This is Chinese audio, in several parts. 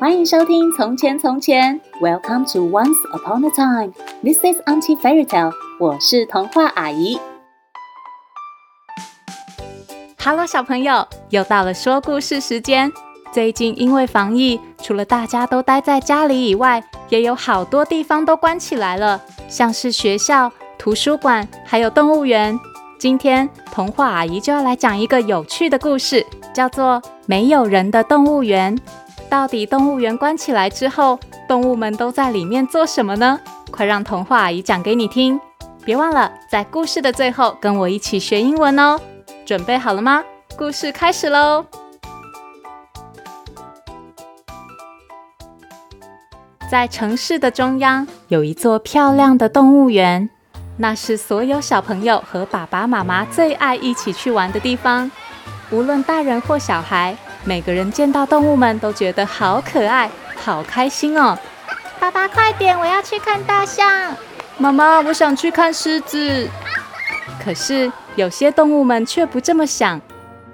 欢迎收听《从前从前》，Welcome to Once Upon a Time。This is Auntie Fairy Tale。我是童话阿姨。Hello，小朋友，又到了说故事时间。最近因为防疫，除了大家都待在家里以外，也有好多地方都关起来了，像是学校、图书馆，还有动物园。今天童话阿姨就要来讲一个有趣的故事，叫做《没有人的动物园》。到底动物园关起来之后，动物们都在里面做什么呢？快让童话阿姨讲给你听！别忘了在故事的最后跟我一起学英文哦。准备好了吗？故事开始喽！在城市的中央有一座漂亮的动物园，那是所有小朋友和爸爸妈妈最爱一起去玩的地方，无论大人或小孩。每个人见到动物们都觉得好可爱，好开心哦！爸爸，快点，我要去看大象。妈妈，我想去看狮子。可是有些动物们却不这么想。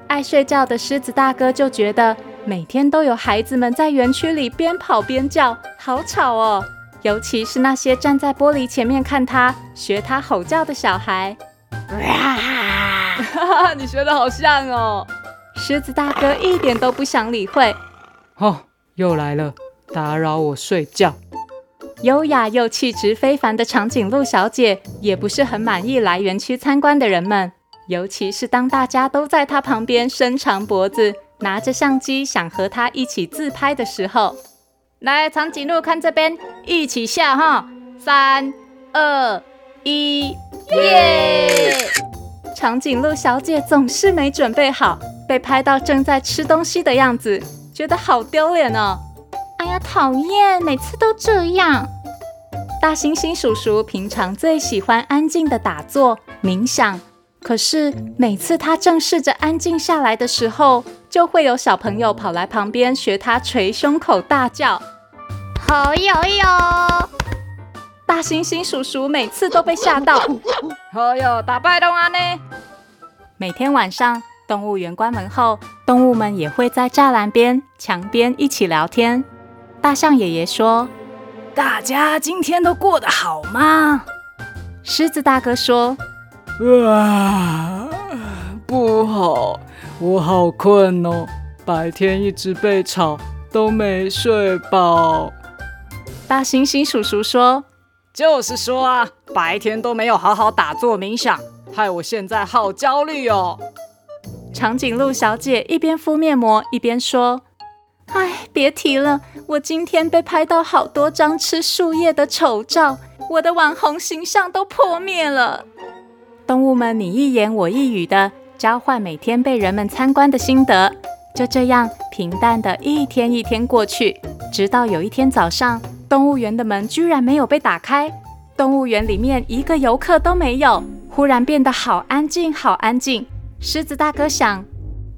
爱睡觉的狮子大哥就觉得每天都有孩子们在园区里边跑边叫，好吵哦！尤其是那些站在玻璃前面看他学他吼叫的小孩。哈哈，你学的好像哦！狮子大哥一点都不想理会。哦，又来了，打扰我睡觉。优雅又气质非凡的长颈鹿小姐也不是很满意来园区参观的人们，尤其是当大家都在她旁边伸长脖子，拿着相机想和她一起自拍的时候。来，长颈鹿看这边，一起笑哈！三、二、一，耶！长颈鹿小姐总是没准备好。被拍到正在吃东西的样子，觉得好丢脸哦！哎呀，讨厌，每次都这样。大猩猩叔叔平常最喜欢安静的打坐冥想，可是每次他正试着安静下来的时候，就会有小朋友跑来旁边学他捶胸口大叫：“好有哟！”大猩猩叔叔每次都被吓到。好哟，打败动啊呢！每天晚上。动物园关门后，动物们也会在栅栏边、墙边一起聊天。大象爷爷说：“大家今天都过得好吗？”狮子大哥说：“啊，不好，我好困哦，白天一直被吵，都没睡饱。”大猩猩叔叔说：“就是说啊，白天都没有好好打坐冥想，害我现在好焦虑哦。”长颈鹿小姐一边敷面膜一边说：“哎，别提了，我今天被拍到好多张吃树叶的丑照，我的网红形象都破灭了。”动物们你一言我一语的交换每天被人们参观的心得，就这样平淡的一天一天过去，直到有一天早上，动物园的门居然没有被打开，动物园里面一个游客都没有，忽然变得好安静，好安静。狮子大哥想：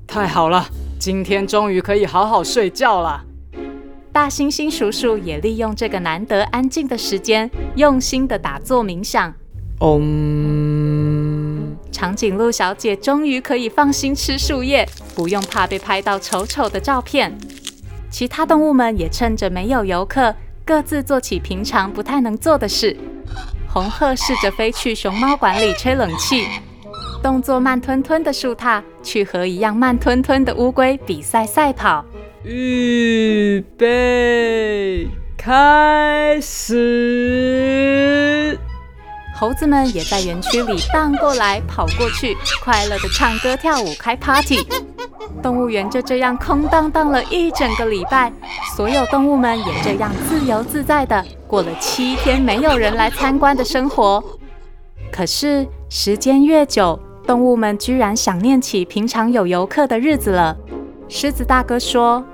太好了，今天终于可以好好睡觉了。大猩猩叔叔也利用这个难得安静的时间，用心的打坐冥想。嗯。长颈鹿小姐终于可以放心吃树叶，不用怕被拍到丑丑的照片。其他动物们也趁着没有游客，各自做起平常不太能做的事。红鹤试着飞去熊猫馆里吹冷气。动作慢吞吞的树獭去和一样慢吞吞的乌龟比赛赛跑。预备，开始！猴子们也在园区里荡过来跑过去，快乐的唱歌跳舞开 party。动物园就这样空荡荡了一整个礼拜，所有动物们也这样自由自在的过了七天没有人来参观的生活。可是时间越久，动物们居然想念起平常有游客的日子了。狮子大哥说：“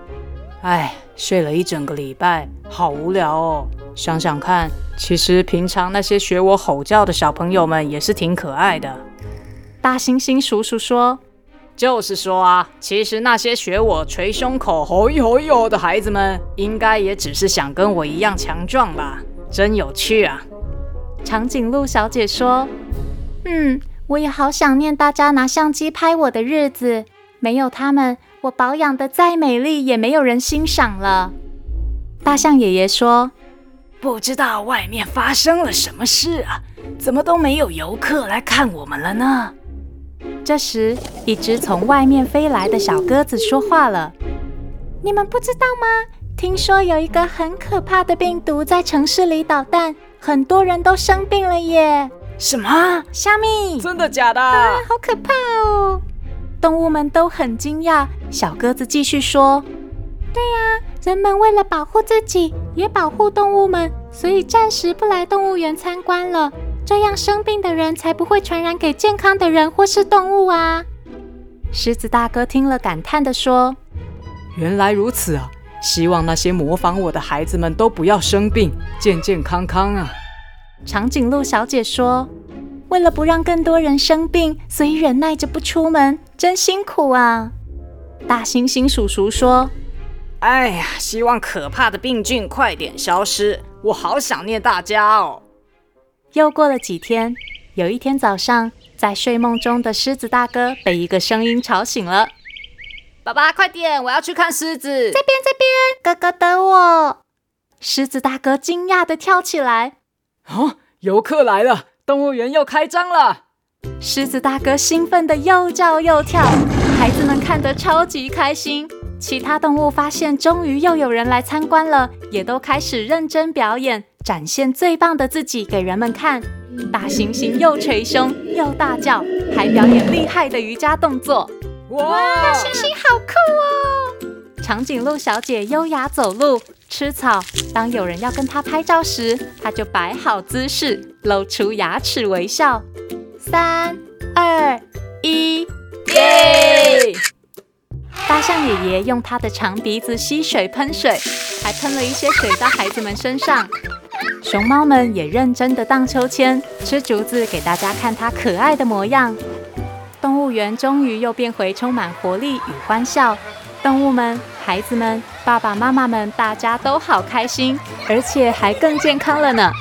哎，睡了一整个礼拜，好无聊哦。想想看，其实平常那些学我吼叫的小朋友们也是挺可爱的。”大猩猩叔叔说：“就是说啊，其实那些学我捶胸口、吼一吼一吼的孩子们，应该也只是想跟我一样强壮吧？真有趣啊！”长颈鹿小姐说：“嗯。”我也好想念大家拿相机拍我的日子，没有他们，我保养的再美丽也没有人欣赏了。大象爷爷说：“不知道外面发生了什么事啊？怎么都没有游客来看我们了呢？”这时，一只从外面飞来的小鸽子说话了：“你们不知道吗？听说有一个很可怕的病毒在城市里捣蛋，很多人都生病了耶！”什么？虾米？真的假的？啊，好可怕哦！动物们都很惊讶。小鸽子继续说：“对呀，人们为了保护自己，也保护动物们，所以暂时不来动物园参观了。这样生病的人才不会传染给健康的人或是动物啊。”狮子大哥听了，感叹的说：“原来如此啊！希望那些模仿我的孩子们都不要生病，健健康康啊！”长颈鹿小姐说：“为了不让更多人生病，所以忍耐着不出门，真辛苦啊。”大猩猩叔叔说：“哎呀，希望可怕的病菌快点消失，我好想念大家哦。”又过了几天，有一天早上，在睡梦中的狮子大哥被一个声音吵醒了：“爸爸，快点，我要去看狮子。”“这边，这边，哥哥等我。”狮子大哥惊讶的跳起来。哦，游客来了！动物园又开张了！狮子大哥兴奋的又叫又跳，孩子们看得超级开心。其他动物发现终于又有人来参观了，也都开始认真表演，展现最棒的自己给人们看。大猩猩又捶胸又大叫，还表演厉害的瑜伽动作。哇，大猩猩好酷哦！长颈鹿小姐优雅走路。吃草。当有人要跟他拍照时，他就摆好姿势，露出牙齿微笑。三、二、一，耶！大象爷爷用他的长鼻子吸水喷水，还喷了一些水到孩子们身上。熊猫们也认真的荡秋千、吃竹子，给大家看它可爱的模样。动物园终于又变回充满活力与欢笑。动物们、孩子们、爸爸妈妈们，大家都好开心，而且还更健康了呢。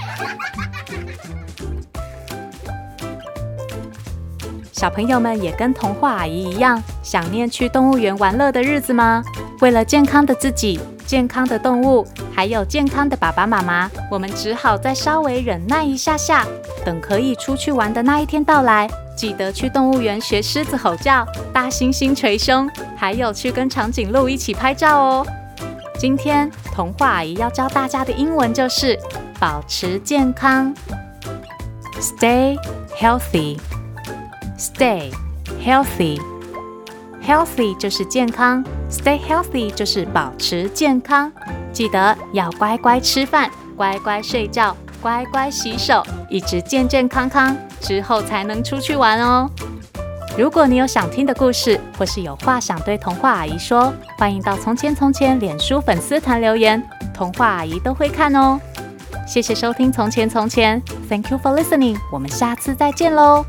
小朋友们也跟童话阿姨一样，想念去动物园玩乐的日子吗？为了健康的自己、健康的动物，还有健康的爸爸妈妈，我们只好再稍微忍耐一下下，等可以出去玩的那一天到来。记得去动物园学狮子吼叫，大猩猩捶胸，还有去跟长颈鹿一起拍照哦。今天童话阿姨要教大家的英文就是保持健康，Stay healthy，Stay healthy，Healthy 就是健康，Stay healthy 就是保持健康。记得要乖乖吃饭，乖乖睡觉。乖乖洗手，一直健健康康，之后才能出去玩哦。如果你有想听的故事，或是有话想对童话阿姨说，欢迎到《从前从前》脸书粉丝团留言，童话阿姨都会看哦。谢谢收听《从前从前》，Thank you for listening，我们下次再见喽。